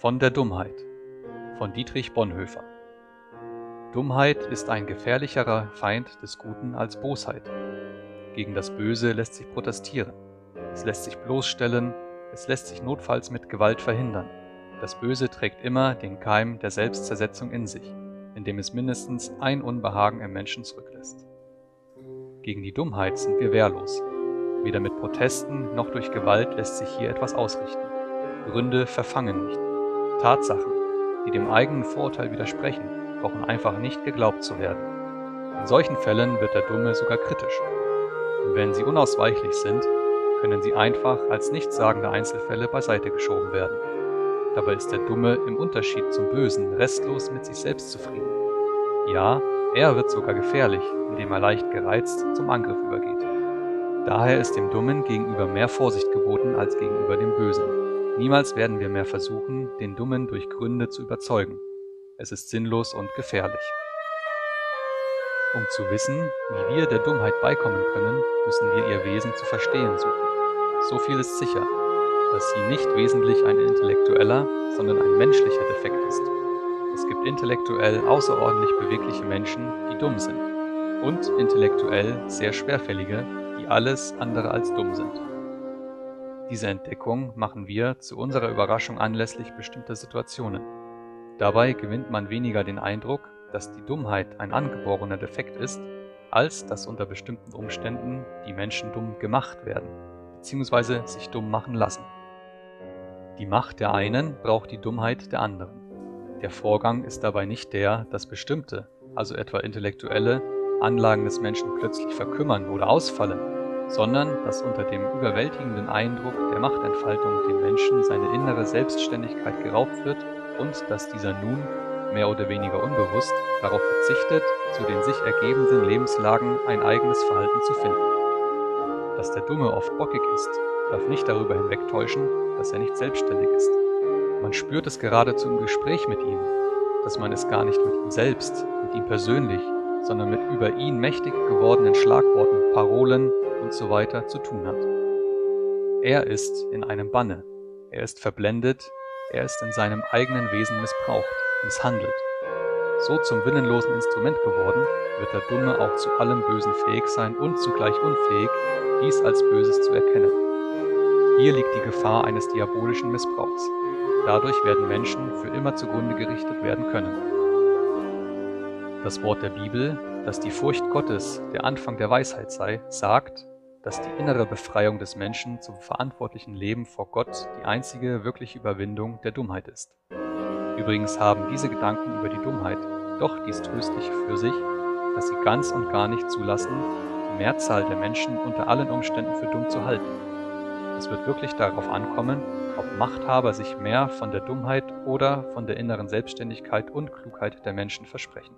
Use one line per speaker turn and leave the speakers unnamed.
Von der Dummheit von Dietrich Bonhoeffer Dummheit ist ein gefährlicherer Feind des Guten als Bosheit. Gegen das Böse lässt sich protestieren. Es lässt sich bloßstellen, es lässt sich notfalls mit Gewalt verhindern. Das Böse trägt immer den Keim der Selbstzersetzung in sich, indem es mindestens ein Unbehagen im Menschen zurücklässt. Gegen die Dummheit sind wir wehrlos. Weder mit Protesten noch durch Gewalt lässt sich hier etwas ausrichten. Gründe verfangen nicht. Tatsachen, die dem eigenen Vorurteil widersprechen, brauchen einfach nicht geglaubt zu werden. In solchen Fällen wird der Dumme sogar kritisch. Und wenn sie unausweichlich sind, können sie einfach als nichtssagende Einzelfälle beiseite geschoben werden. Dabei ist der Dumme im Unterschied zum Bösen restlos mit sich selbst zufrieden. Ja, er wird sogar gefährlich, indem er leicht gereizt zum Angriff übergeht. Daher ist dem Dummen gegenüber mehr Vorsicht geboten als gegenüber dem Bösen. Niemals werden wir mehr versuchen, den Dummen durch Gründe zu überzeugen. Es ist sinnlos und gefährlich. Um zu wissen, wie wir der Dummheit beikommen können, müssen wir ihr Wesen zu verstehen suchen. So viel ist sicher, dass sie nicht wesentlich ein intellektueller, sondern ein menschlicher Defekt ist. Es gibt intellektuell außerordentlich bewegliche Menschen, die dumm sind, und intellektuell sehr schwerfällige, die alles andere als dumm sind. Diese Entdeckung machen wir zu unserer Überraschung anlässlich bestimmter Situationen. Dabei gewinnt man weniger den Eindruck, dass die Dummheit ein angeborener Defekt ist, als dass unter bestimmten Umständen die Menschen dumm gemacht werden, bzw. sich dumm machen lassen. Die Macht der einen braucht die Dummheit der anderen. Der Vorgang ist dabei nicht der, dass bestimmte, also etwa intellektuelle, Anlagen des Menschen plötzlich verkümmern oder ausfallen, sondern dass unter dem überwältigenden Eindruck der Machtentfaltung dem Menschen seine innere Selbstständigkeit geraubt wird und dass dieser nun, mehr oder weniger unbewusst, darauf verzichtet, zu den sich ergebenden Lebenslagen ein eigenes Verhalten zu finden. Dass der Dumme oft bockig ist, darf nicht darüber hinwegtäuschen, dass er nicht selbstständig ist. Man spürt es geradezu im Gespräch mit ihm, dass man es gar nicht mit ihm selbst, mit ihm persönlich, sondern mit über ihn mächtig gewordenen Schlagworten, Parolen, und so weiter zu tun hat. Er ist in einem Banne, er ist verblendet, er ist in seinem eigenen Wesen missbraucht, misshandelt. So zum willenlosen Instrument geworden, wird der Dumme auch zu allem Bösen fähig sein und zugleich unfähig, dies als Böses zu erkennen. Hier liegt die Gefahr eines diabolischen Missbrauchs. Dadurch werden Menschen für immer zugrunde gerichtet werden können. Das Wort der Bibel, dass die Furcht Gottes der Anfang der Weisheit sei, sagt, dass die innere Befreiung des Menschen zum verantwortlichen Leben vor Gott die einzige wirkliche Überwindung der Dummheit ist. Übrigens haben diese Gedanken über die Dummheit doch dies Tröstliche für sich, dass sie ganz und gar nicht zulassen, die Mehrzahl der Menschen unter allen Umständen für dumm zu halten. Es wird wirklich darauf ankommen, ob Machthaber sich mehr von der Dummheit oder von der inneren Selbstständigkeit und Klugheit der Menschen versprechen.